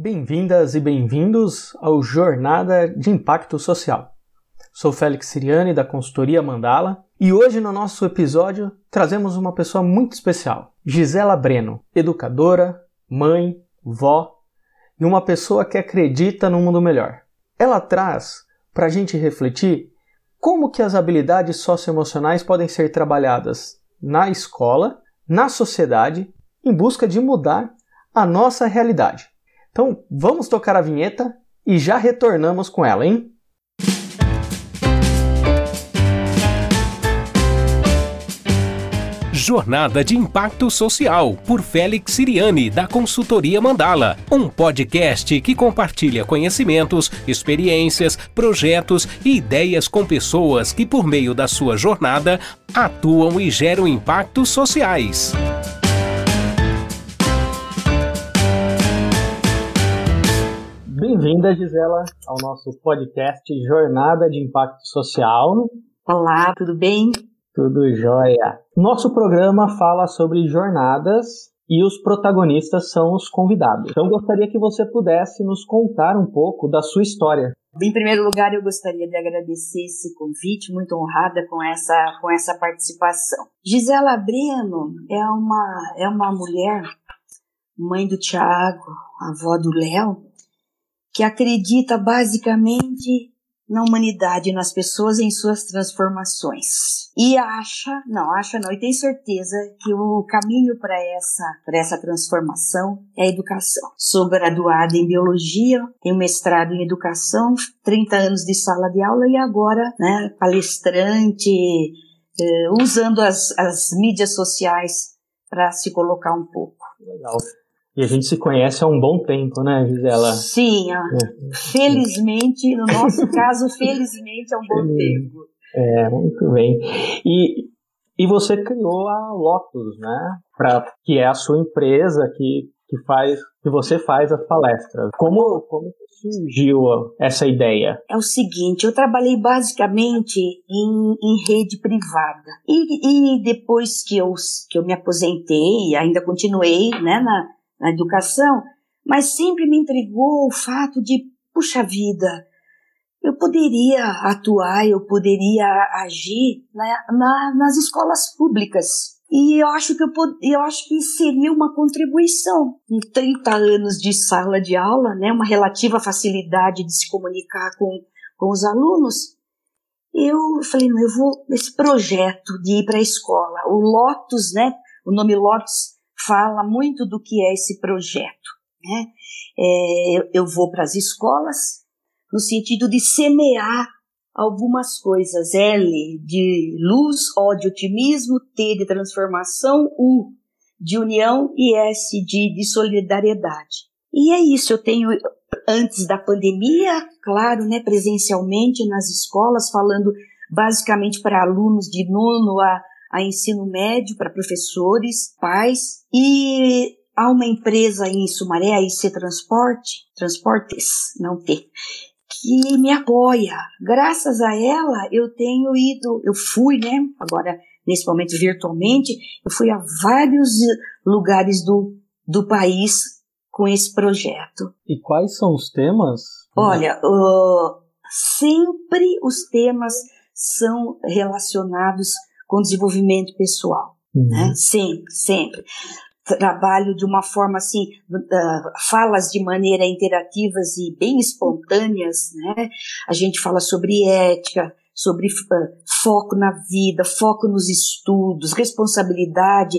Bem-vindas e bem-vindos ao Jornada de Impacto Social. Sou Félix Siriani da consultoria Mandala e hoje no nosso episódio trazemos uma pessoa muito especial, Gisela Breno, educadora, mãe, vó e uma pessoa que acredita no mundo melhor. Ela traz para a gente refletir como que as habilidades socioemocionais podem ser trabalhadas na escola, na sociedade, em busca de mudar a nossa realidade. Então, vamos tocar a vinheta e já retornamos com ela, hein? Jornada de Impacto Social, por Félix Siriani, da Consultoria Mandala. Um podcast que compartilha conhecimentos, experiências, projetos e ideias com pessoas que, por meio da sua jornada, atuam e geram impactos sociais. Bem-vinda, Gisela, ao nosso podcast Jornada de Impacto Social. Olá, tudo bem? Tudo jóia. Nosso programa fala sobre jornadas e os protagonistas são os convidados. Então gostaria que você pudesse nos contar um pouco da sua história. Em primeiro lugar, eu gostaria de agradecer esse convite, muito honrada com essa, com essa participação. Gisela Breno é uma, é uma mulher, mãe do Tiago, avó do Léo, que acredita basicamente na humanidade, nas pessoas, em suas transformações. E acha, não, acha não, e tem certeza que o caminho para essa, essa transformação é a educação. Sou graduada em biologia, tenho mestrado em educação, 30 anos de sala de aula e agora, né, palestrante, eh, usando as, as mídias sociais para se colocar um pouco. Legal. E a gente se conhece há um bom tempo, né, Gisela? Sim, é. felizmente, no nosso caso, felizmente, há um bom tempo. É, muito bem. E, e você criou a Lotus, né? Pra, que é a sua empresa que, que faz que você faz as palestras. Como, como surgiu essa ideia? É o seguinte, eu trabalhei basicamente em, em rede privada. E, e depois que eu, que eu me aposentei, ainda continuei né, na, na educação, mas sempre me intrigou o fato de, puxa vida, eu poderia atuar, eu poderia agir na, na, nas escolas públicas. E eu acho que eu, eu acho que seria uma contribuição. Em 30 anos de sala de aula, né, uma relativa facilidade de se comunicar com, com os alunos, eu falei, não, eu vou nesse projeto de ir para a escola. O Lotus, né, o nome Lotus fala muito do que é esse projeto. Né? É, eu vou para as escolas no sentido de semear algumas coisas. L de luz, O de otimismo, T de transformação, U de união e S de, de solidariedade. E é isso, eu tenho antes da pandemia, claro, né, presencialmente nas escolas, falando basicamente para alunos de nono a a ensino médio para professores, pais e há uma empresa em Sumaré, a IC Transporte, Transportes, não T, que me apoia. Graças a ela, eu tenho ido, eu fui, né, agora nesse momento virtualmente, eu fui a vários lugares do, do país com esse projeto. E quais são os temas? Olha, uh, sempre os temas são relacionados com desenvolvimento pessoal, uhum. né? Sempre, sempre. Trabalho de uma forma assim, uh, falas de maneira interativas e bem espontâneas, né? A gente fala sobre ética, sobre uh, foco na vida, foco nos estudos, responsabilidade,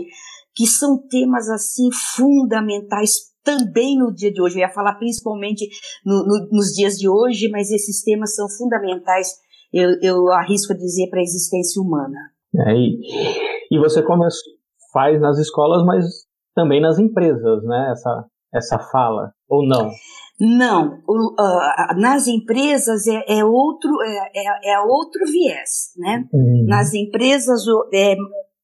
que são temas assim fundamentais também no dia de hoje. Eu ia falar principalmente no, no, nos dias de hoje, mas esses temas são fundamentais, eu, eu arrisco dizer, para a existência humana. É, e, e você começa, faz nas escolas, mas também nas empresas, né? Essa, essa fala, ou não? Não, o, uh, nas empresas é, é outro é, é, é, outro viés, né? Uhum. Nas empresas é,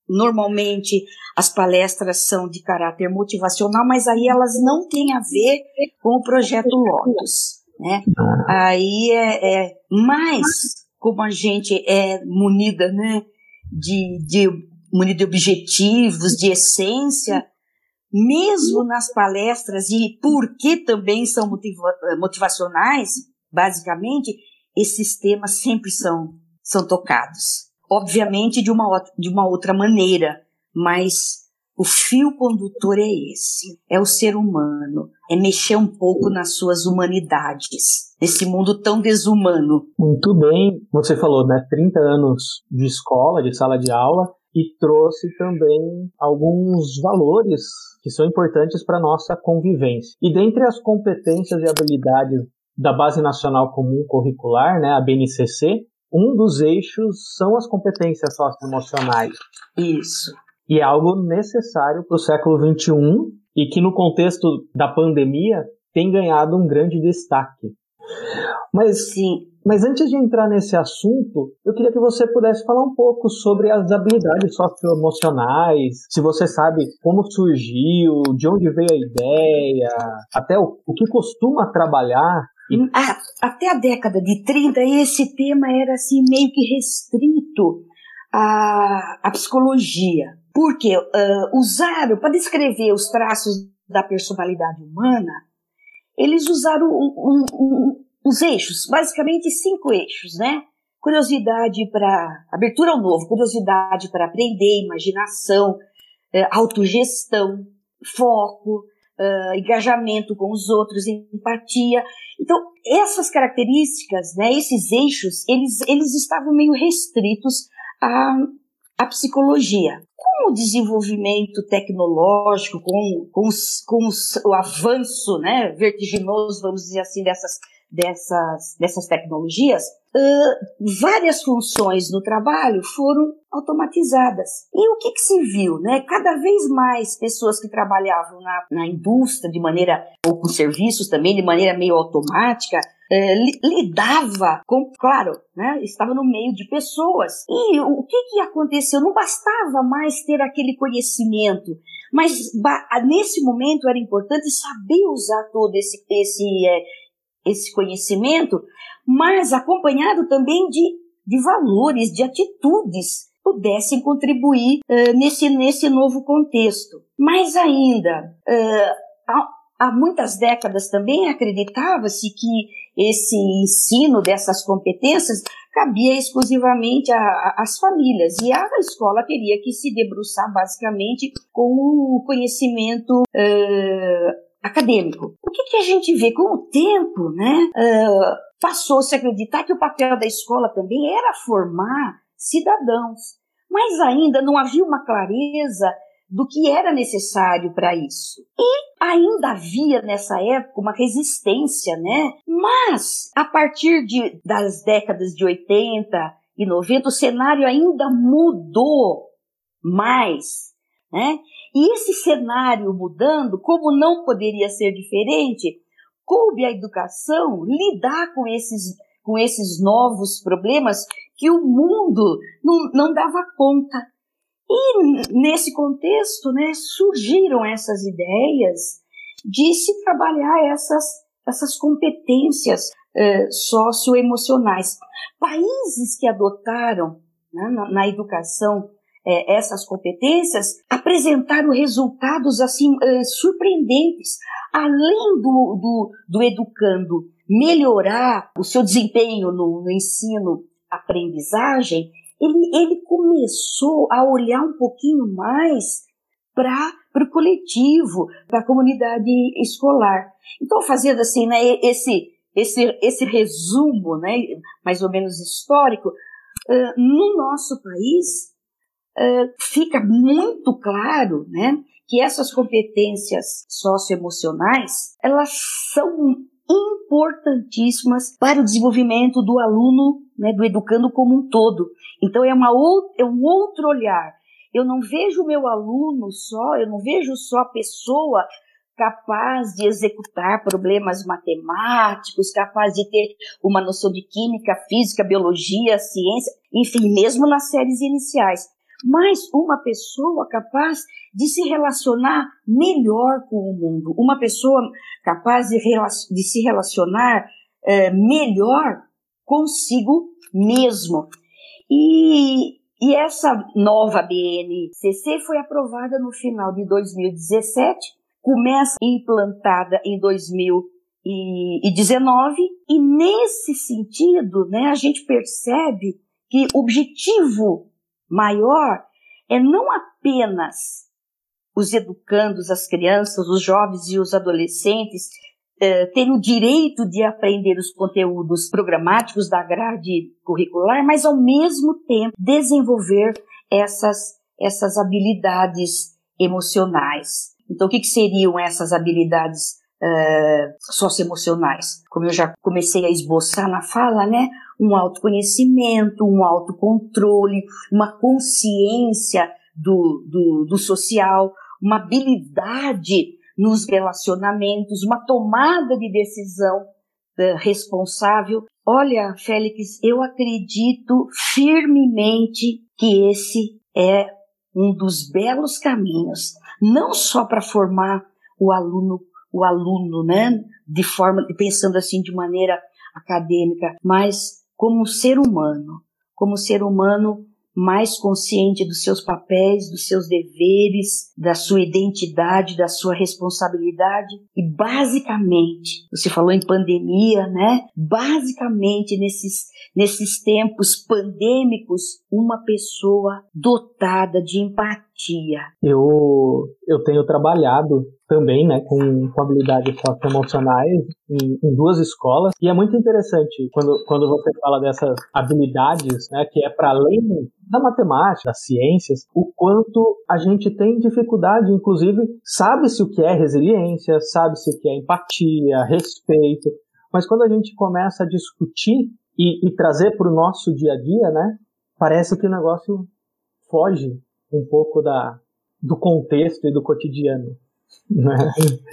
normalmente as palestras são de caráter motivacional, mas aí elas não têm a ver com o projeto Lotus, né? Ah. Aí é, é mais como a gente é munida, né? De, de de objetivos, de essência, mesmo nas palestras, e porque também são motiva motivacionais, basicamente, esses temas sempre são, são tocados. Obviamente de uma, de uma outra maneira, mas o fio condutor é esse: é o ser humano, é mexer um pouco nas suas humanidades, nesse mundo tão desumano. Muito bem, você falou, né? 30 anos de escola, de sala de aula, e trouxe também alguns valores que são importantes para nossa convivência. E dentre as competências e habilidades da Base Nacional Comum Curricular, né, a BNCC, um dos eixos são as competências socioemocionais. Isso e é algo necessário para o século XXI e que no contexto da pandemia tem ganhado um grande destaque. Mas sim, mas antes de entrar nesse assunto, eu queria que você pudesse falar um pouco sobre as habilidades socioemocionais, se você sabe como surgiu, de onde veio a ideia, até o, o que costuma trabalhar. Até a década de 30, esse tema era assim meio que restrito à, à psicologia. Porque uh, usaram, para descrever os traços da personalidade humana, eles usaram um, um, os eixos, basicamente cinco eixos, né? Curiosidade para abertura ao novo, curiosidade para aprender, imaginação, uh, autogestão, foco, uh, engajamento com os outros, empatia. Então, essas características, né, esses eixos, eles, eles estavam meio restritos à, à psicologia com o desenvolvimento tecnológico, com, com, com o avanço né, vertiginoso, vamos dizer assim, dessas, dessas, dessas tecnologias, uh, várias funções no trabalho foram automatizadas. E o que, que se viu? Né? Cada vez mais pessoas que trabalhavam na, na indústria de maneira, ou com serviços também, de maneira meio automática, é, lidava com, claro, né, estava no meio de pessoas. E o que, que aconteceu? Não bastava mais ter aquele conhecimento, mas nesse momento era importante saber usar todo esse, esse, é, esse conhecimento, mas acompanhado também de, de valores, de atitudes pudessem contribuir uh, nesse, nesse novo contexto. Mais ainda, uh, há muitas décadas também acreditava-se que esse ensino dessas competências cabia exclusivamente às famílias e a escola teria que se debruçar basicamente com o conhecimento uh, acadêmico. O que, que, a gente vê com o tempo, né? Uh, Passou-se a acreditar que o papel da escola também era formar cidadãos, mas ainda não havia uma clareza do que era necessário para isso. E ainda havia nessa época uma resistência, né? Mas a partir de, das décadas de 80 e 90 o cenário ainda mudou mais, né? E esse cenário mudando, como não poderia ser diferente, coube à educação lidar com esses, com esses novos problemas que o mundo não, não dava conta. E nesse contexto, né, surgiram essas ideias de se trabalhar essas, essas competências eh, socioemocionais. Países que adotaram né, na, na, educação eh, essas competências apresentaram resultados assim eh, surpreendentes. Além do, do, do, educando melhorar o seu desempenho no, no ensino-aprendizagem, ele, ele começou a olhar um pouquinho mais para o coletivo, para a comunidade escolar. Então, fazendo assim, né, esse, esse, esse resumo, né, mais ou menos histórico, uh, no nosso país uh, fica muito claro, né, que essas competências socioemocionais, elas são importantíssimas para o desenvolvimento do aluno, né, do educando como um todo. Então é, uma, é um outro olhar. Eu não vejo o meu aluno só, eu não vejo só a pessoa capaz de executar problemas matemáticos, capaz de ter uma noção de química, física, biologia, ciência, enfim, mesmo nas séries iniciais mas uma pessoa capaz de se relacionar melhor com o mundo, uma pessoa capaz de, de se relacionar é, melhor consigo mesmo. E E essa nova BNCC foi aprovada no final de 2017, começa implantada em 2019, e nesse sentido, né, a gente percebe que o objetivo maior é não apenas os educandos, as crianças, os jovens e os adolescentes eh, terem o direito de aprender os conteúdos programáticos da grade curricular, mas ao mesmo tempo desenvolver essas, essas habilidades emocionais. Então, o que, que seriam essas habilidades uh, socioemocionais? Como eu já comecei a esboçar na fala, né? Um autoconhecimento, um autocontrole, uma consciência do, do, do social, uma habilidade nos relacionamentos, uma tomada de decisão uh, responsável. Olha, Félix, eu acredito firmemente que esse é um dos belos caminhos, não só para formar o aluno, o aluno, né, de forma, pensando assim de maneira acadêmica, mas como ser humano, como ser humano mais consciente dos seus papéis, dos seus deveres, da sua identidade, da sua responsabilidade e basicamente, você falou em pandemia, né? Basicamente nesses nesses tempos pandêmicos, uma pessoa dotada de empatia. Eu eu tenho trabalhado também, né, com, com habilidades socioemocionais em, em duas escolas. E é muito interessante quando, quando você fala dessas habilidades, né, que é para além da matemática, das ciências, o quanto a gente tem dificuldade, inclusive, sabe-se o que é resiliência, sabe-se o que é empatia, respeito, mas quando a gente começa a discutir e, e trazer para o nosso dia a dia, né, parece que o negócio foge um pouco da, do contexto e do cotidiano.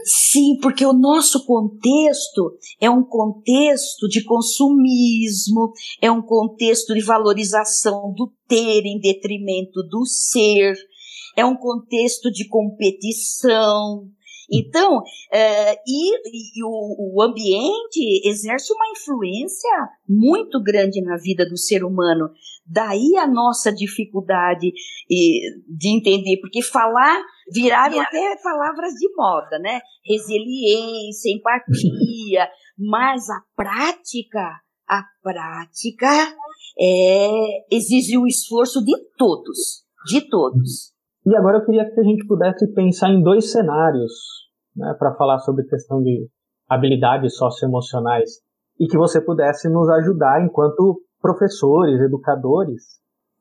Sim, porque o nosso contexto é um contexto de consumismo, é um contexto de valorização do ter em detrimento do ser, é um contexto de competição, então, é, e, e o, o, ambiente exerce uma influência muito grande na vida do ser humano. Daí a nossa dificuldade de entender, porque falar viraram até palavras de moda, né? Resiliência, empatia, mas a prática, a prática é, exige o esforço de todos, de todos. E agora eu queria que a gente pudesse pensar em dois cenários né, para falar sobre questão de habilidades socioemocionais e que você pudesse nos ajudar enquanto professores, educadores.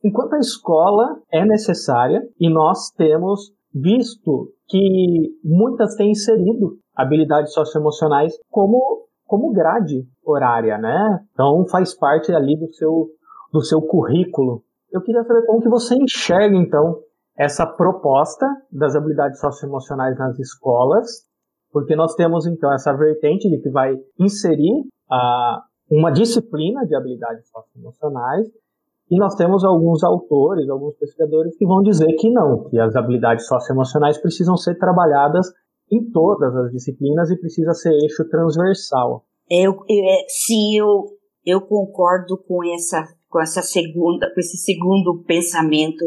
Enquanto a escola é necessária e nós temos visto que muitas têm inserido habilidades socioemocionais como como grade horária, né? Então faz parte ali do seu do seu currículo. Eu queria saber como que você enxerga então essa proposta das habilidades socioemocionais nas escolas, porque nós temos então essa vertente de que vai inserir a, uma disciplina de habilidades socioemocionais, e nós temos alguns autores, alguns pesquisadores que vão dizer que não, que as habilidades socioemocionais precisam ser trabalhadas em todas as disciplinas e precisa ser eixo transversal. Eu, eu, é, sim, eu, eu concordo com essa, com essa segunda, com esse segundo pensamento.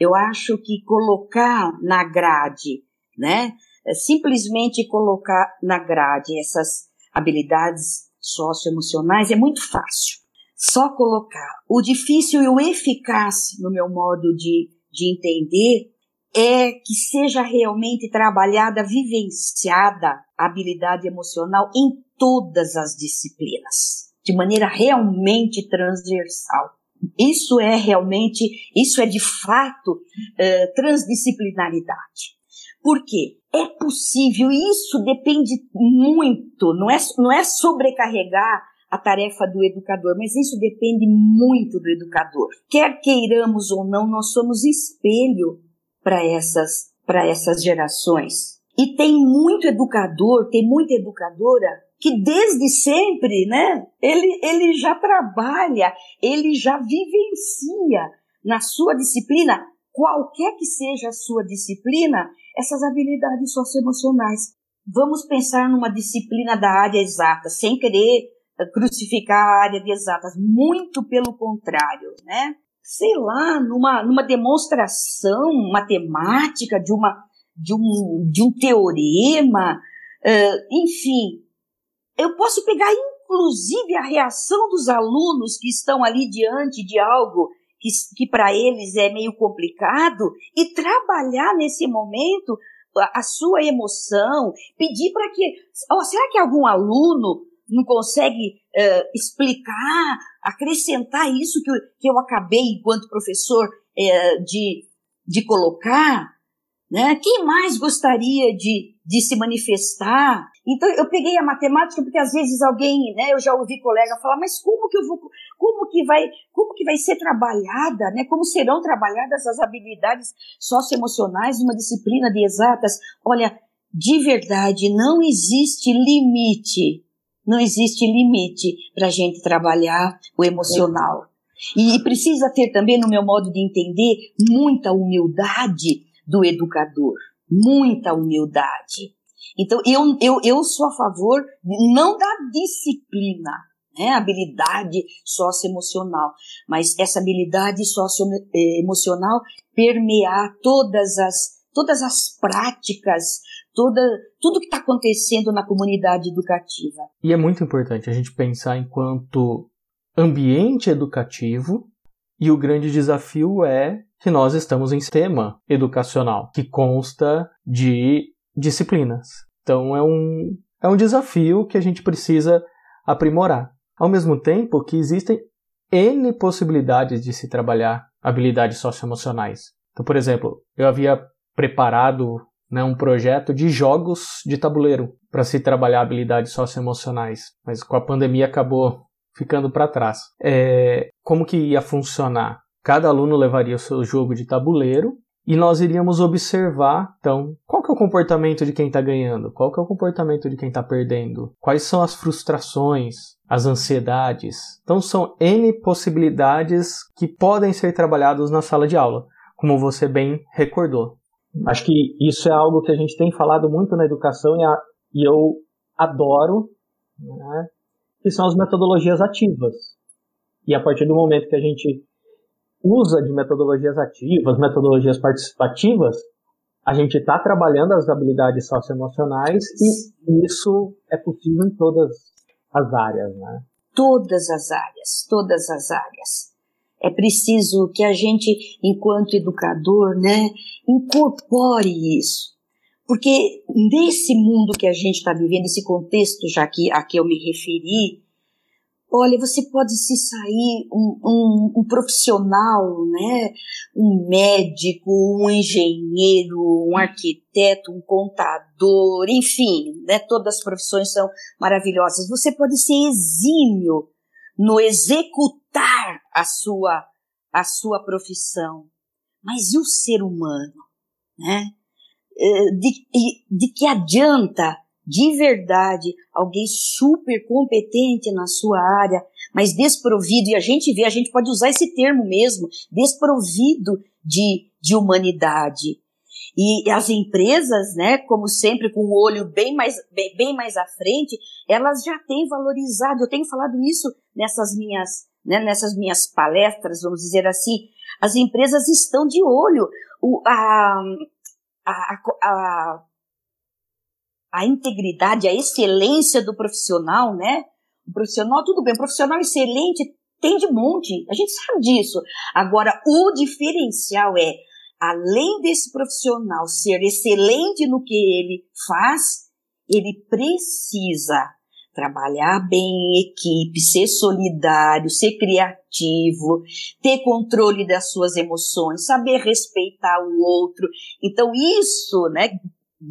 Eu acho que colocar na grade, né, é simplesmente colocar na grade essas habilidades socioemocionais é muito fácil. Só colocar. O difícil e o eficaz, no meu modo de, de entender, é que seja realmente trabalhada, vivenciada a habilidade emocional em todas as disciplinas, de maneira realmente transversal. Isso é realmente, isso é de fato eh, transdisciplinaridade. Por quê? É possível, isso depende muito, não é, não é sobrecarregar a tarefa do educador, mas isso depende muito do educador. Quer queiramos ou não, nós somos espelho para essas, para essas gerações. E tem muito educador, tem muita educadora que desde sempre, né, ele, ele já trabalha, ele já vivencia na sua disciplina, qualquer que seja a sua disciplina, essas habilidades socioemocionais. Vamos pensar numa disciplina da área exata, sem querer crucificar a área de exatas, muito pelo contrário, né? sei lá, numa, numa demonstração matemática de, uma, de, um, de um teorema, uh, enfim. Eu posso pegar, inclusive, a reação dos alunos que estão ali diante de algo que, que para eles é meio complicado e trabalhar nesse momento a, a sua emoção, pedir para que. Oh, será que algum aluno não consegue uh, explicar, acrescentar isso que eu, que eu acabei, enquanto professor, uh, de, de colocar? Né? Quem mais gostaria de, de se manifestar? Então eu peguei a matemática porque às vezes alguém, né, eu já ouvi colega falar, mas como que eu vou, como que vai, como que vai ser trabalhada, né? Como serão trabalhadas as habilidades socioemocionais numa disciplina de exatas? Olha, de verdade, não existe limite não existe limite para a gente trabalhar o emocional. E precisa ter também, no meu modo de entender, muita humildade do educador. Muita humildade. Então, eu, eu, eu sou a favor não da disciplina, né, habilidade socioemocional, mas essa habilidade socioemocional permear todas as, todas as práticas toda, tudo que está acontecendo na comunidade educativa. E é muito importante a gente pensar enquanto ambiente educativo, e o grande desafio é que nós estamos em sistema educacional, que consta de disciplinas. Então é um, é um desafio que a gente precisa aprimorar. Ao mesmo tempo que existem N possibilidades de se trabalhar habilidades socioemocionais. Então, por exemplo, eu havia preparado né, um projeto de jogos de tabuleiro para se trabalhar habilidades socioemocionais, mas com a pandemia acabou ficando para trás. É, como que ia funcionar? Cada aluno levaria o seu jogo de tabuleiro e nós iríamos observar, então, qual que é o comportamento de quem está ganhando, qual que é o comportamento de quem está perdendo, quais são as frustrações, as ansiedades. Então, são N possibilidades que podem ser trabalhadas na sala de aula, como você bem recordou. Acho que isso é algo que a gente tem falado muito na educação e, a, e eu adoro, né, que são as metodologias ativas. E a partir do momento que a gente usa de metodologias ativas, metodologias participativas, a gente está trabalhando as habilidades socioemocionais e isso é possível em todas as áreas, né? Todas as áreas, todas as áreas. É preciso que a gente, enquanto educador, né, incorpore isso. Porque nesse mundo que a gente está vivendo, esse contexto já que a que eu me referi, olha, você pode se sair um, um, um, profissional, né? Um médico, um engenheiro, um arquiteto, um contador, enfim, né? Todas as profissões são maravilhosas. Você pode ser exímio no executar a sua, a sua profissão. Mas e o ser humano? Né? É, de, de que adianta, de verdade, alguém super competente na sua área, mas desprovido, e a gente vê, a gente pode usar esse termo mesmo, desprovido de, de humanidade. E as empresas, né, como sempre, com o olho bem mais, bem, bem mais à frente, elas já têm valorizado. Eu tenho falado isso nessas minhas, né, nessas minhas palestras, vamos dizer assim. As empresas estão de olho. O, a, a, a, a integridade, a excelência do profissional, né? O profissional, tudo bem, o profissional excelente tem de monte, a gente sabe disso. Agora, o diferencial é além desse profissional ser excelente no que ele faz, ele precisa trabalhar bem em equipe, ser solidário, ser criativo, ter controle das suas emoções, saber respeitar o outro. Então, isso, né,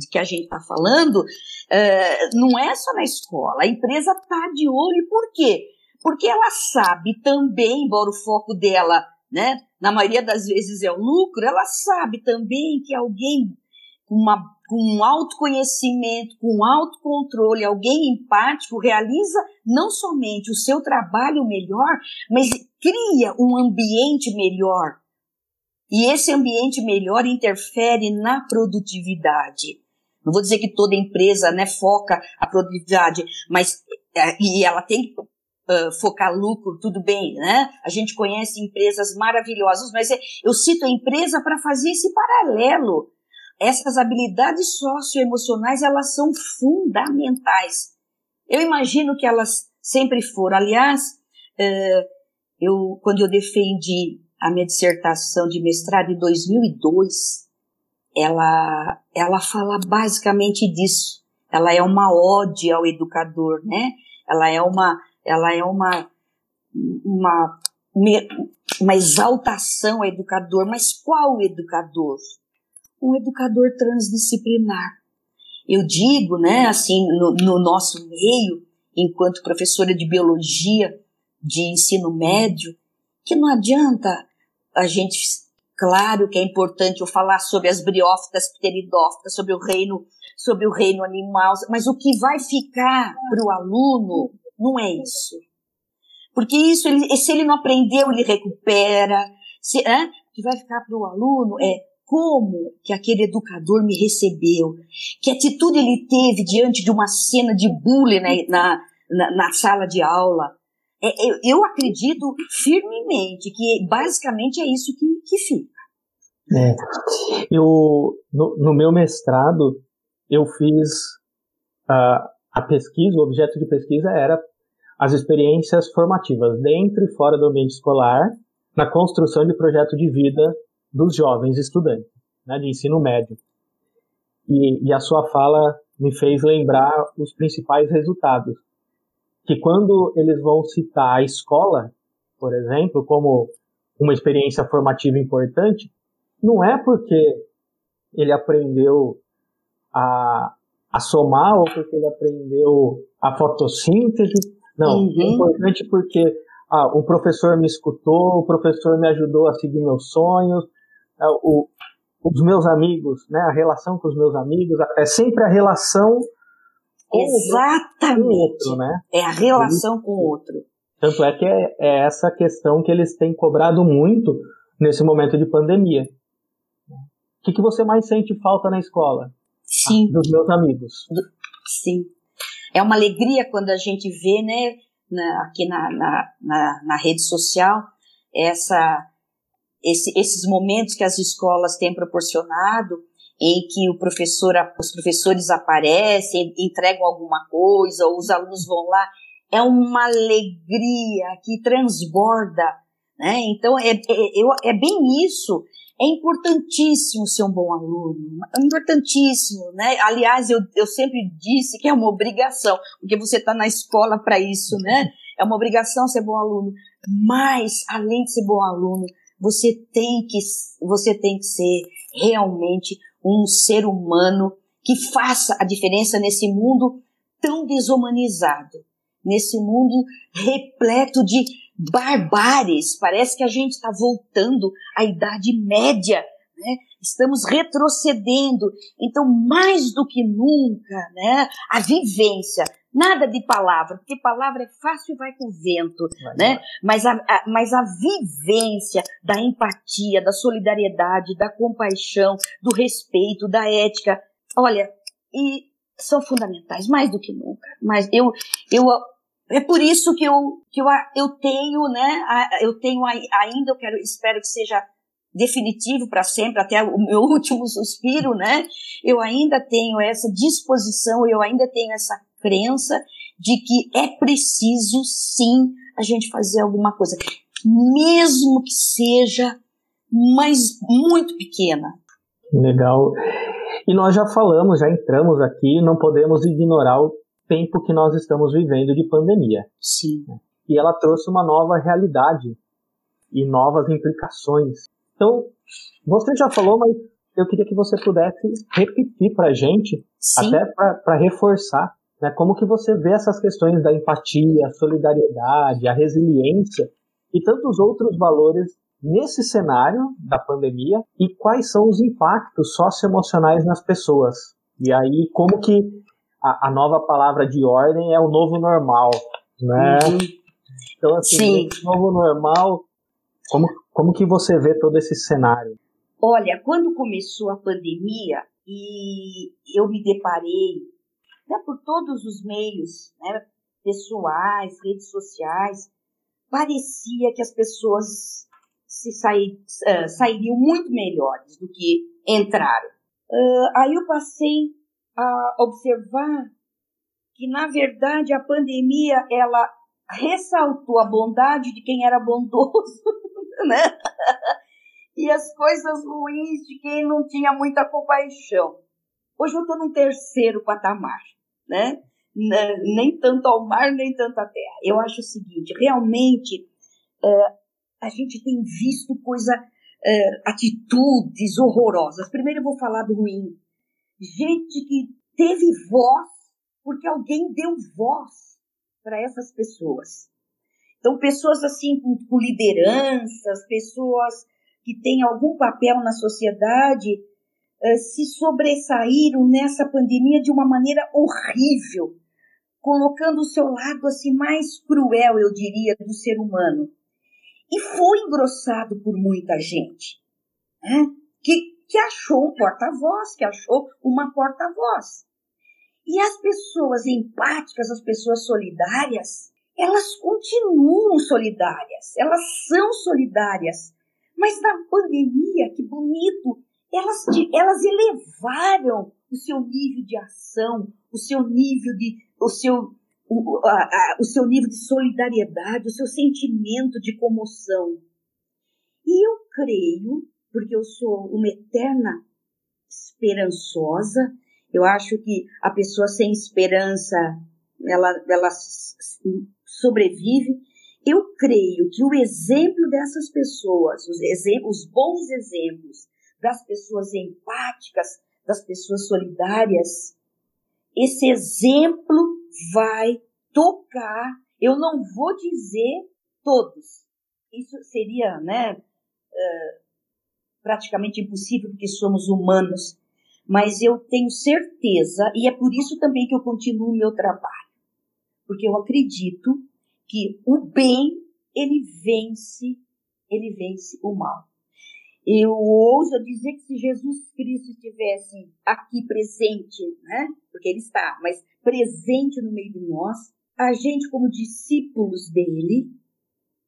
que a gente está falando, uh, não é só na escola. A empresa está de olho, por quê? Porque ela sabe também, embora o foco dela né? Na maioria das vezes é o lucro, ela sabe também que alguém com, uma, com um autoconhecimento, com autocontrole, alguém empático, realiza não somente o seu trabalho melhor, mas cria um ambiente melhor. E esse ambiente melhor interfere na produtividade. Não vou dizer que toda empresa né, foca a produtividade, mas é, e ela tem uh, focar lucro, tudo bem, né? A gente conhece empresas maravilhosas, mas é, eu cito a empresa para fazer esse paralelo. Essas habilidades socioemocionais, elas são fundamentais. Eu imagino que elas sempre foram. Aliás, uh, eu, quando eu defendi a minha dissertação de mestrado em 2002, ela, ela fala basicamente disso. Ela é uma ode ao educador, né? Ela é uma, ela é uma, uma, uma exaltação ao educador. Mas qual educador? Um educador transdisciplinar. Eu digo, né, assim, no, no nosso meio, enquanto professora de biologia de ensino médio, que não adianta a gente Claro que é importante eu falar sobre as briófitas pteridófitas, sobre o reino, sobre o reino animal, mas o que vai ficar para o aluno não é isso. Porque isso, ele, se ele não aprendeu, ele recupera. Se? O que vai ficar para o aluno é como que aquele educador me recebeu, que atitude ele teve diante de uma cena de bullying na, na, na sala de aula, eu, eu, acredito firmemente que basicamente é isso que, que fica. É. Eu, no, no, meu mestrado, eu fiz uh, a pesquisa, o objeto de pesquisa era as experiências formativas dentro e fora do ambiente escolar na construção de projeto de vida dos jovens estudantes, né, de ensino médio. E, e a sua fala me fez lembrar os principais resultados que quando eles vão citar a escola, por exemplo, como uma experiência formativa importante, não é porque ele aprendeu a, a somar ou porque ele aprendeu a fotossíntese. Não, uhum. é importante porque ah, o professor me escutou, o professor me ajudou a seguir meus sonhos, ah, o, os meus amigos, né, a relação com os meus amigos, é sempre a relação Exatamente. Com o outro, né? É a relação com o outro. Tanto é que é, é, essa questão que eles têm cobrado muito nesse momento de pandemia. O que, que você mais sente falta na escola? Sim. Ah, dos meus amigos. Sim. É uma alegria quando a gente vê, né, na, aqui na, na, na, na, rede social, essa, esse, esses momentos que as escolas têm proporcionado em que o professor, os professores aparecem, entregam alguma coisa, ou os alunos vão lá, é uma alegria que transborda, né? Então é, é, é bem isso. É importantíssimo ser um bom aluno, é importantíssimo, né? Aliás, eu, eu sempre disse que é uma obrigação, porque você está na escola para isso, né? É uma obrigação ser bom aluno. Mas, além de ser bom aluno, você tem que, você tem que ser realmente um ser humano que faça a diferença nesse mundo tão desumanizado, nesse mundo repleto de barbáries. Parece que a gente está voltando à Idade Média, né? Estamos retrocedendo. Então, mais do que nunca, né? A vivência Nada de palavra, porque palavra é fácil e vai com o vento, vai, né? Vai. Mas, a, a, mas a vivência da empatia, da solidariedade, da compaixão, do respeito, da ética, olha, e são fundamentais, mais do que nunca. Mas eu, eu é por isso que eu, que eu, eu tenho, né? Eu tenho ainda, eu quero, espero que seja definitivo para sempre, até o meu último suspiro, né? Eu ainda tenho essa disposição, eu ainda tenho essa crença de que é preciso sim a gente fazer alguma coisa, mesmo que seja mas muito pequena. Legal. E nós já falamos, já entramos aqui, não podemos ignorar o tempo que nós estamos vivendo de pandemia. Sim. E ela trouxe uma nova realidade e novas implicações. Então, você já falou, mas eu queria que você pudesse repetir para a gente, Sim. até para reforçar né? Como que você vê essas questões da empatia, a solidariedade, a resiliência e tantos outros valores nesse cenário da pandemia e quais são os impactos socioemocionais nas pessoas? E aí, como que a, a nova palavra de ordem é o novo normal, né? Uhum. Então, assim, esse novo normal, como, como que você vê todo esse cenário? Olha, quando começou a pandemia e eu me deparei né, por todos os meios, né, pessoais, redes sociais, parecia que as pessoas se sair, uh, sairiam muito melhores do que entraram. Uh, aí eu passei a observar que, na verdade, a pandemia ela ressaltou a bondade de quem era bondoso, né? e as coisas ruins de quem não tinha muita compaixão. Hoje eu estou num terceiro patamar, né? Nem tanto ao mar, nem tanto à terra. Eu acho o seguinte, realmente uh, a gente tem visto coisa, uh, atitudes horrorosas. Primeiro eu vou falar do ruim. Gente que teve voz porque alguém deu voz para essas pessoas. Então, pessoas assim com, com lideranças, pessoas que têm algum papel na sociedade, uh, se sobressaíram nessa pandemia de uma maneira horrível, colocando o seu lado assim mais cruel, eu diria, do ser humano. E foi engrossado por muita gente, né? que, que achou um porta-voz, que achou uma porta-voz. E as pessoas empáticas, as pessoas solidárias, elas continuam solidárias, elas são solidárias. Mas na pandemia, que bonito, elas, elas elevaram o seu nível de ação, o seu nível de, o seu, o, a, a, o seu nível de solidariedade, o seu sentimento de comoção. E eu creio, porque eu sou uma eterna esperançosa, eu acho que a pessoa sem esperança, ela, ela sobrevive. Eu creio que o exemplo dessas pessoas, os, exemplos, os bons exemplos das pessoas empáticas, das pessoas solidárias, esse exemplo vai tocar, eu não vou dizer todos. Isso seria, né, praticamente impossível porque somos humanos, mas eu tenho certeza, e é por isso também que eu continuo o meu trabalho, porque eu acredito que o bem, ele vence, ele vence o mal. Eu ouso dizer que se Jesus Cristo estivesse aqui presente, né? Porque ele está, mas presente no meio de nós, a gente, como discípulos dele,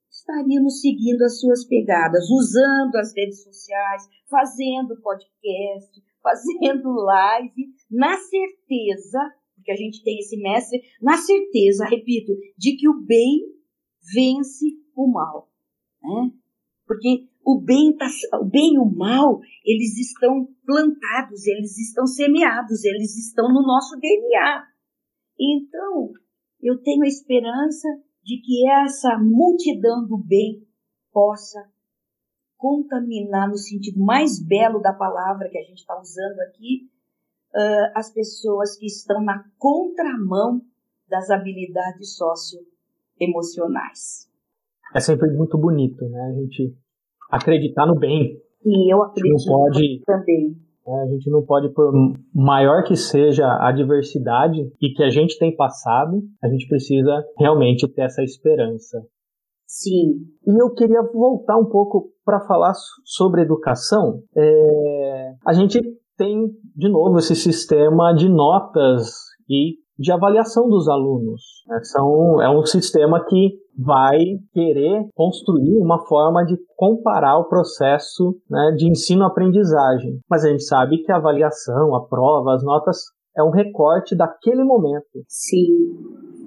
estaríamos seguindo as suas pegadas, usando as redes sociais, fazendo podcast, fazendo live, na certeza, porque a gente tem esse mestre, na certeza, repito, de que o bem vence o mal. Né? Porque o bem, tá, o bem e o mal, eles estão plantados, eles estão semeados, eles estão no nosso DNA. Então, eu tenho a esperança de que essa multidão do bem possa contaminar, no sentido mais belo da palavra que a gente está usando aqui, uh, as pessoas que estão na contramão das habilidades socioemocionais. É sempre muito bonito, né? A gente acreditar no bem. E eu acredito não pode, também. É, a gente não pode, por maior que seja a diversidade e que a gente tem passado, a gente precisa realmente ter essa esperança. Sim. E eu queria voltar um pouco para falar sobre educação. É, a gente tem, de novo, esse sistema de notas e de avaliação dos alunos. Né? São, é um sistema que vai querer construir uma forma de comparar o processo né, de ensino-aprendizagem. Mas a gente sabe que a avaliação, a prova, as notas é um recorte daquele momento. Sim.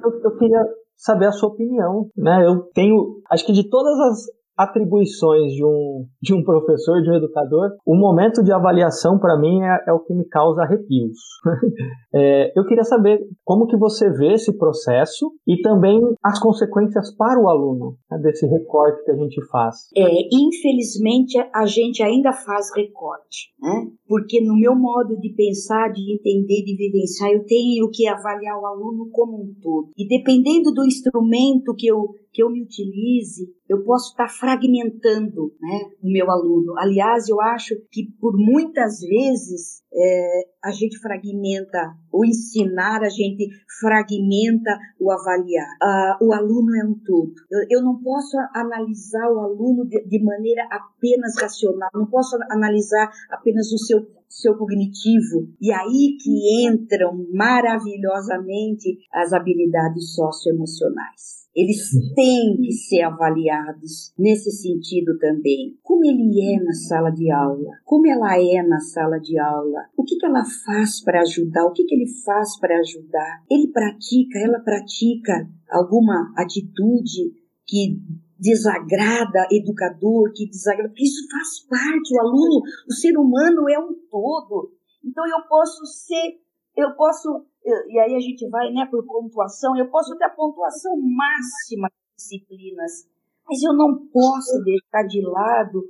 Eu, eu queria saber a sua opinião, né? Eu tenho, acho que de todas as atribuições de um, de um professor, de um educador, o momento de avaliação para mim é, é, o que me causa arrepios. é, eu queria saber como que você vê esse processo e também as consequências para o aluno né, desse recorte que a gente faz. É, infelizmente a gente ainda faz recorte, né? Porque no meu modo de pensar, de entender, de vivenciar, eu tenho que avaliar o aluno como um todo. E dependendo do instrumento que eu que eu me utilize, eu posso estar fragmentando né, o meu aluno. Aliás, eu acho que por muitas vezes é, a gente fragmenta o ensinar, a gente fragmenta o avaliar. Ah, o aluno é um todo. Eu, eu não posso analisar o aluno de, de, maneira apenas racional, não posso analisar apenas o seu, seu cognitivo. E aí que entram maravilhosamente as habilidades socioemocionais. Eles têm que ser avaliados nesse sentido também. Como ele é na sala de aula? Como ela é na sala de aula? O que, que ela faz para ajudar? O que, que ele faz para ajudar? Ele pratica, ela pratica alguma atitude que desagrada educador, que desagrada, isso faz parte, o aluno, o ser humano é um todo. Então eu posso ser, eu posso e aí a gente vai né, por pontuação, eu posso ter a pontuação máxima de disciplinas, mas eu não posso deixar de lado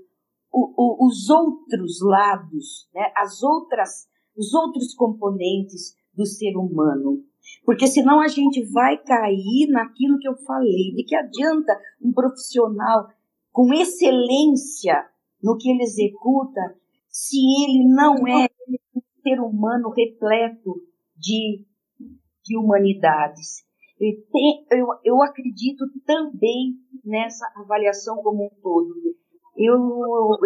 o, o, os outros lados, né, as outras, os outros componentes do ser humano. Porque senão a gente vai cair naquilo que eu falei, de que adianta um profissional com excelência no que ele executa se ele não é um ser humano repleto de de humanidades. Eu, eu acredito também nessa avaliação como um todo. Eu,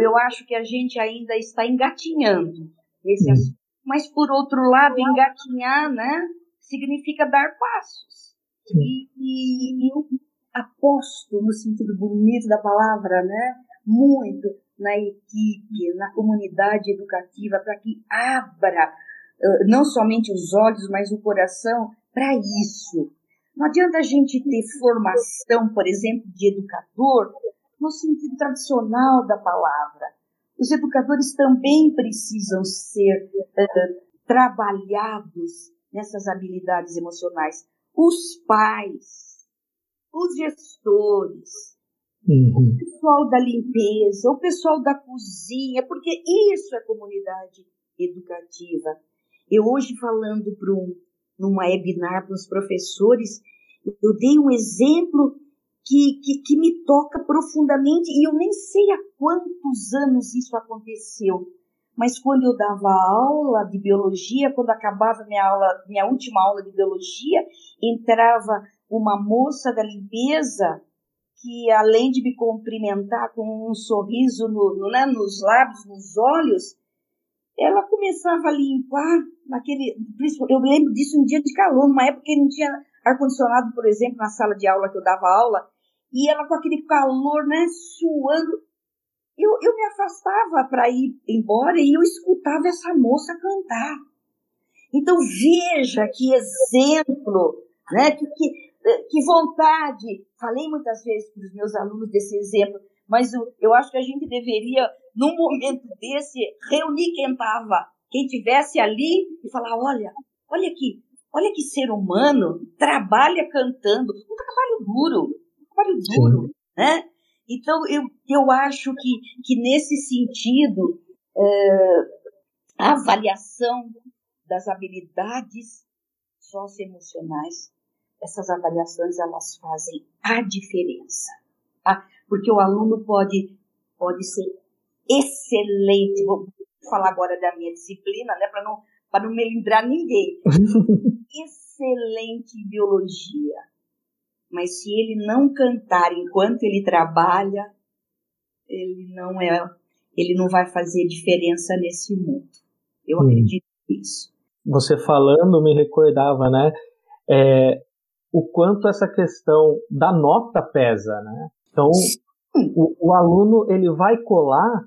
eu acho que a gente ainda está engatinhando nesse uhum. assunto. Mas, por outro lado, engatinhar né, significa dar passos. E, e, e eu aposto, no sentido bonito da palavra, né, muito na equipe, na comunidade educativa, para que abra não somente os olhos, mas o coração para isso. Não adianta a gente ter formação, por exemplo, de educador no sentido tradicional da palavra. Os educadores também precisam ser uh, trabalhados nessas habilidades emocionais. Os pais, os gestores, uhum. o pessoal da limpeza, o pessoal da cozinha, porque isso é comunidade educativa. Eu hoje falando para um, numa webinar para os professores, eu dei um exemplo que, que, que, me toca profundamente e eu nem sei há quantos anos isso aconteceu. Mas quando eu dava aula de biologia, quando acabava minha aula, minha última aula de biologia, entrava uma moça da limpeza que além de me cumprimentar com um sorriso no, no, né, nos lábios, nos olhos, ela começava a limpar naquele. Eu lembro disso um dia de calor, numa época que não tinha ar-condicionado, por exemplo, na sala de aula que eu dava aula, e ela com aquele calor, né, suando. Eu, eu me afastava para ir embora e eu escutava essa moça cantar. Então veja que exemplo, né, que, que, que vontade. Falei muitas vezes para os meus alunos desse exemplo, mas eu, eu acho que a gente deveria num momento desse, reunir quem estava, quem tivesse ali e falar: olha, olha aqui, olha que ser humano trabalha cantando, um trabalho duro, um trabalho duro, Sim. né? Então, eu, eu acho que, que nesse sentido, é, a avaliação das habilidades socioemocionais, essas avaliações, elas fazem a diferença. Tá? Porque o aluno pode, pode ser excelente. Vou falar agora da minha disciplina, né, para não para não melindrar ninguém. excelente em biologia. Mas se ele não cantar enquanto ele trabalha, ele não é, ele não vai fazer diferença nesse mundo. Eu hum. acredito nisso. Você falando me recordava, né? É, o quanto essa questão da nota pesa, né? Então, o, o, aluno ele vai colar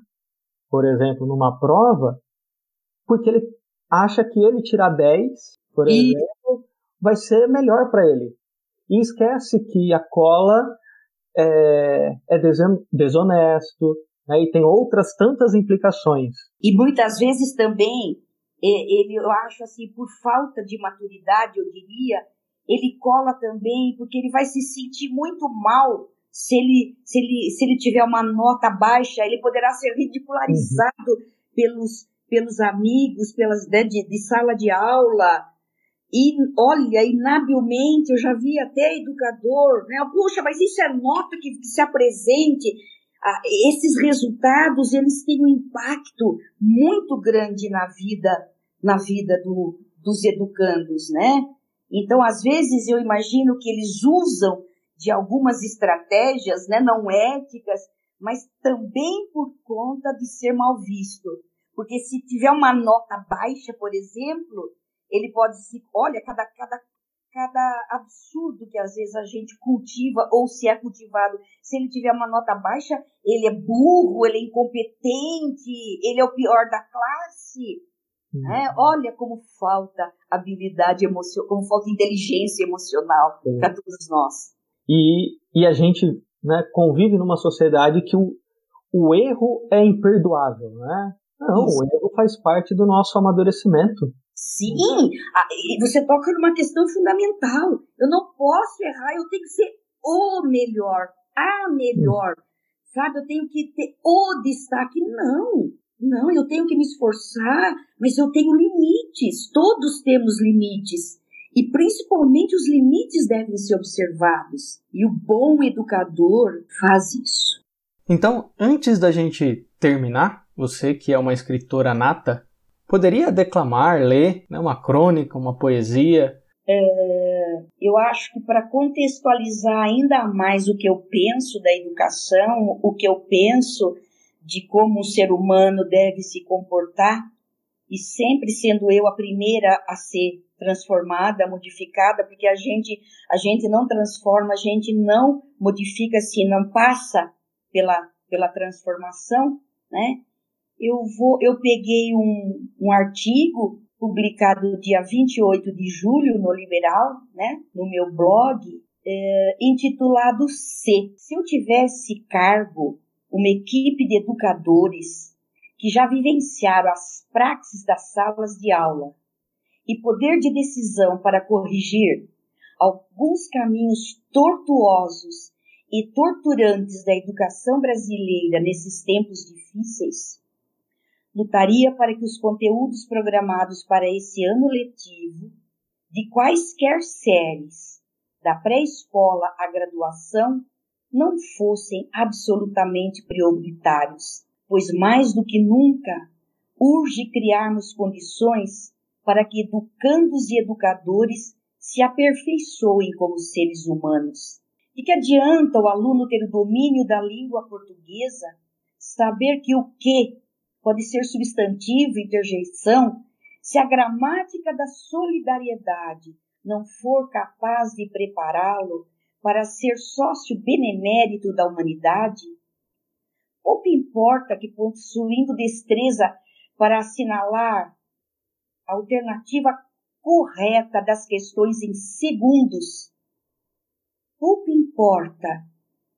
por exemplo, numa prova, porque ele acha que ele tirar 10, por e... exemplo, vai ser melhor para ele. E esquece que a cola é, é desonesto, né, e tem outras tantas implicações. E muitas vezes também, ele, eu acho assim, por falta de maturidade, eu diria, ele cola também porque ele vai se sentir muito mal se ele, se ele, se ele tiver uma nota baixa, ele poderá ser ridicularizado uhum. pelos, pelos amigos, pelas, né, de, de, sala de aula. E olha, inabilmente, eu já vi até educador, né? Puxa, mas isso é nota que, que se apresente. Ah, esses resultados, eles têm um impacto muito grande na vida, na vida do, dos educandos, né? Então, às vezes, eu imagino que eles usam de algumas estratégias, né, não éticas, mas também por conta de ser mal visto. Porque se tiver uma nota baixa, por exemplo, ele pode se. Olha, cada, cada, cada absurdo que às vezes a gente cultiva ou se é cultivado, se ele tiver uma nota baixa, ele é burro, ele é incompetente, ele é o pior da classe. Né? Olha como falta habilidade emocional, como falta inteligência emocional para todos nós. E, e a gente né, convive numa sociedade que o, o erro é imperdoável, né? Não, Isso. o erro faz parte do nosso amadurecimento. Sim, você toca numa questão fundamental. Eu não posso errar, eu tenho que ser o melhor, a melhor. Sabe, eu tenho que ter o destaque. Não, não, eu tenho que me esforçar, mas eu tenho limites. Todos temos limites. E principalmente os limites devem ser observados. E o bom educador faz isso. Então, antes da gente terminar, você que é uma escritora nata, poderia declamar, ler né, uma crônica, uma poesia? É, eu acho que para contextualizar ainda mais o que eu penso da educação, o que eu penso de como o ser humano deve se comportar, e sempre sendo eu a primeira a ser transformada, modificada, porque a gente a gente não transforma, a gente não modifica se não passa pela pela transformação, né? Eu vou eu peguei um, um artigo publicado dia 28 de julho no Liberal, né, no meu blog, é, intitulado C. Se eu tivesse cargo uma equipe de educadores que já vivenciaram as praxes das salas de aula e poder de decisão para corrigir alguns caminhos tortuosos e torturantes da educação brasileira nesses tempos difíceis, lutaria para que os conteúdos programados para esse ano letivo, de quaisquer séries, da pré-escola à graduação, não fossem absolutamente prioritários, pois mais do que nunca urge criarmos condições para que educandos e educadores se aperfeiçoem como seres humanos. E que adianta o aluno ter o domínio da língua portuguesa, saber que o que pode ser substantivo e interjeição, se a gramática da solidariedade não for capaz de prepará-lo para ser sócio benemérito da humanidade? Pouco importa que, possuindo destreza para assinalar a alternativa correta das questões em segundos. Pouco importa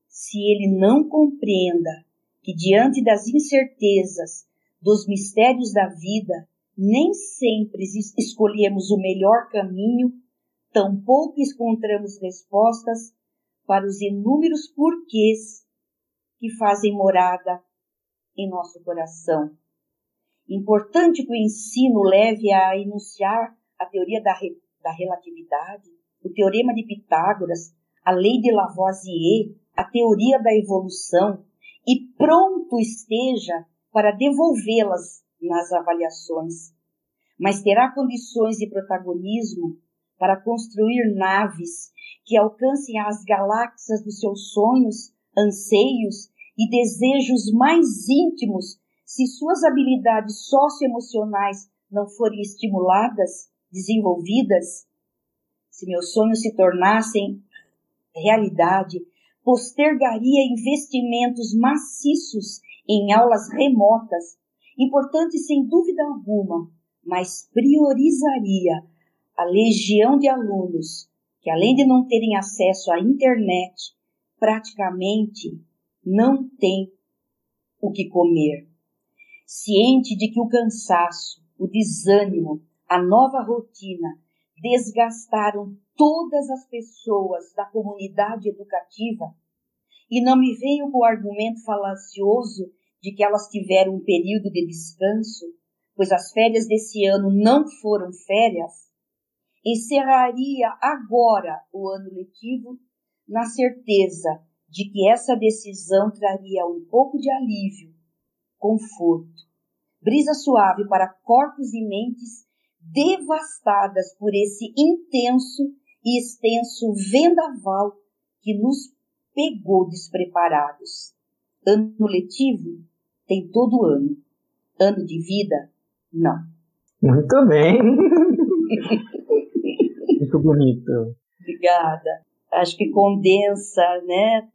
se ele não compreenda que, diante das incertezas, dos mistérios da vida, nem sempre escolhemos o melhor caminho, tampouco encontramos respostas para os inúmeros porquês que fazem morada em nosso coração. Importante que o ensino leve a enunciar a teoria da, re, da relatividade, o teorema de Pitágoras, a lei de Lavoisier, a teoria da evolução e pronto esteja para devolvê-las nas avaliações. Mas terá condições de protagonismo para construir naves que alcancem as galáxias dos seus sonhos, anseios e desejos mais íntimos se suas habilidades socioemocionais não forem estimuladas, desenvolvidas, se meus sonhos se tornassem realidade, postergaria investimentos maciços em aulas remotas, importantes sem dúvida alguma, mas priorizaria a legião de alunos que, além de não terem acesso à internet, praticamente não têm o que comer. Ciente de que o cansaço, o desânimo, a nova rotina desgastaram todas as pessoas da comunidade educativa, e não me venham com o argumento falacioso de que elas tiveram um período de descanso, pois as férias desse ano não foram férias, encerraria agora o ano letivo na certeza de que essa decisão traria um pouco de alívio, conforto, brisa suave para corpos e mentes devastadas por esse intenso e extenso vendaval que nos pegou despreparados. Ano letivo tem todo ano. Ano de vida, não. Muito bem. Muito bonito. Obrigada. Acho que condensa, né,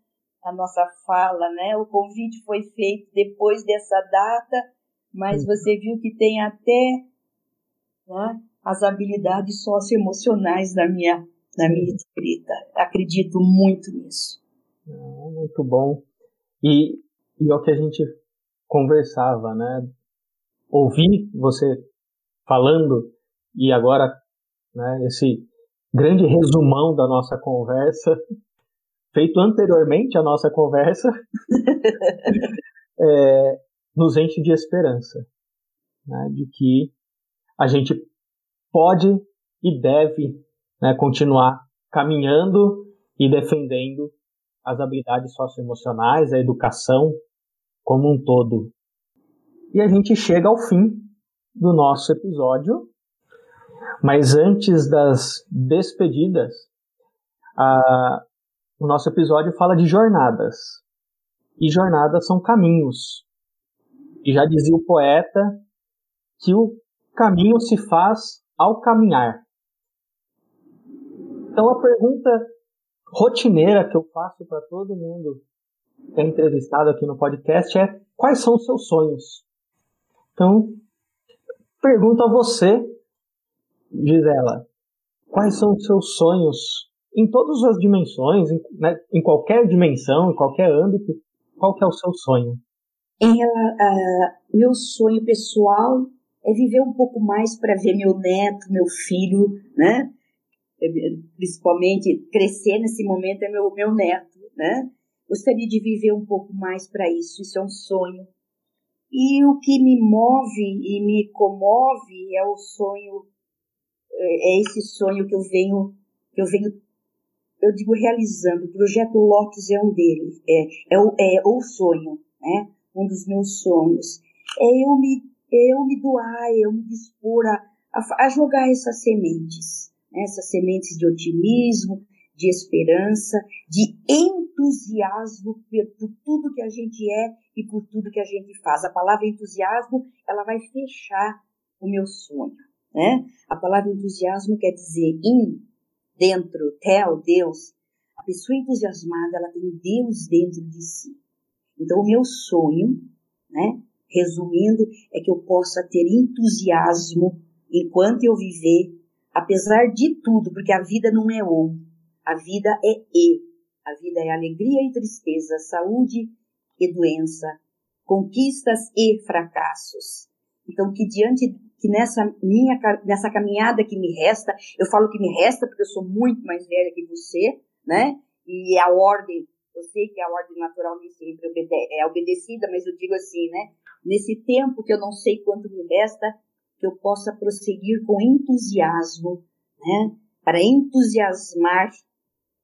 a nossa fala, né? O convite foi feito depois dessa data, mas você viu que tem até né, as habilidades socioemocionais da minha, da minha escrita. Acredito muito nisso. Ah, muito bom. E, e é o que a gente conversava, né? Ouvir você falando e agora né, esse grande resumão da nossa conversa, feito anteriormente à nossa conversa, é, nos enche de esperança, né, de que a gente pode e deve né, continuar caminhando e defendendo as habilidades socioemocionais, a educação como um todo. E a gente chega ao fim do nosso episódio, mas antes das despedidas, a, o nosso episódio fala de jornadas. E jornadas são caminhos. E já dizia o poeta que o caminho se faz ao caminhar. Então a pergunta rotineira que eu faço para todo mundo que é entrevistado aqui no podcast é quais são os seus sonhos? Então, pergunto a você, Gisela, quais são os seus sonhos em todas as dimensões, em, né, em qualquer dimensão, em qualquer âmbito, qual que é o seu sonho? Uh, meu sonho pessoal é viver um pouco mais para ver meu neto, meu filho, né? É, principalmente crescer nesse momento é meu, meu neto, né? Gostaria de viver um pouco mais para isso, isso é um sonho. E o que me move e me comove é o sonho, é, é esse sonho que eu venho, que eu venho, eu digo realizando. O projeto Lotus é um deles, é, é, o, é o sonho, né? Um dos meus sonhos. É eu me eu me doar, eu me dispor a, a, a jogar essas sementes, né? essas sementes de otimismo, de esperança, de entusiasmo por, tudo que a gente é e por tudo que a gente faz. A palavra entusiasmo, ela vai fechar o meu sonho, né? A palavra entusiasmo quer dizer in, dentro, tel, Deus. A pessoa entusiasmada, ela tem Deus dentro de si. Então, o meu sonho, né, resumindo, é que eu possa ter entusiasmo enquanto eu viver, apesar de tudo, porque a vida não é ou, a vida é e. A vida é alegria e tristeza, saúde e doença, conquistas e fracassos. Então, que diante que nessa minha nessa caminhada que me resta, eu falo que me resta porque eu sou muito mais velha que você, né? E a ordem, eu sei que a ordem natural nem sempre é obedecida, mas eu digo assim, né? nesse tempo que eu não sei quanto me resta, que eu possa prosseguir com entusiasmo, né? Para entusiasmar,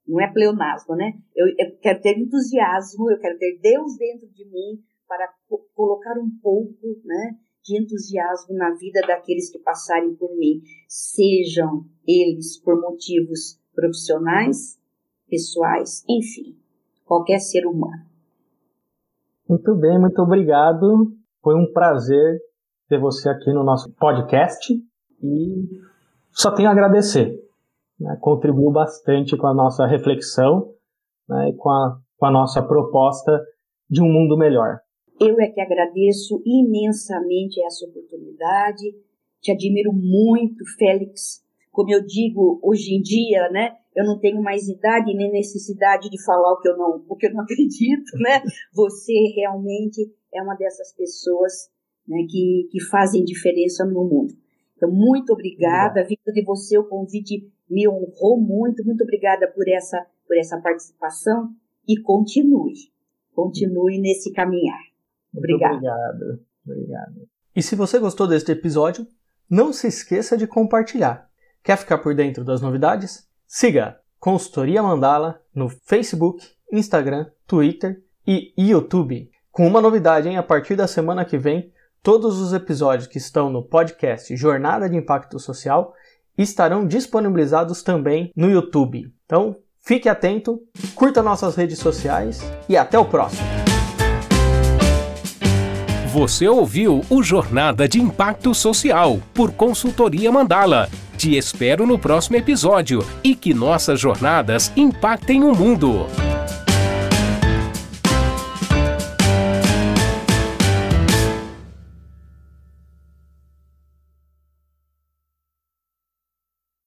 não é pleonasmo, né? Eu, eu quero ter entusiasmo, eu quero ter Deus dentro de mim para co colocar um pouco, né? De entusiasmo na vida daqueles que passarem por mim, sejam eles por motivos profissionais, pessoais, enfim, qualquer ser humano. Muito bem, muito obrigado. Foi um prazer ter você aqui no nosso podcast e só tenho a agradecer. Né? Contribuiu bastante com a nossa reflexão né? e com a, com a nossa proposta de um mundo melhor. Eu é que agradeço imensamente essa oportunidade. Te admiro muito, Félix. Como eu digo hoje em dia, né? Eu não tenho mais idade nem necessidade de falar o que eu não, o que eu não acredito, né? Você realmente é uma dessas pessoas né, que, que fazem diferença no mundo. Então, muito obrigada. Vida de você, o convite me honrou muito. Muito obrigada por essa, por essa participação e continue. Continue nesse caminhar. Obrigada. Obrigado. Obrigado. E se você gostou deste episódio, não se esqueça de compartilhar. Quer ficar por dentro das novidades? Siga Consultoria Mandala no Facebook, Instagram, Twitter e YouTube. Com uma novidade, hein? A partir da semana que vem, todos os episódios que estão no podcast Jornada de Impacto Social estarão disponibilizados também no YouTube. Então, fique atento, curta nossas redes sociais e até o próximo. Você ouviu o Jornada de Impacto Social por Consultoria Mandala. Te espero no próximo episódio e que nossas jornadas impactem o mundo.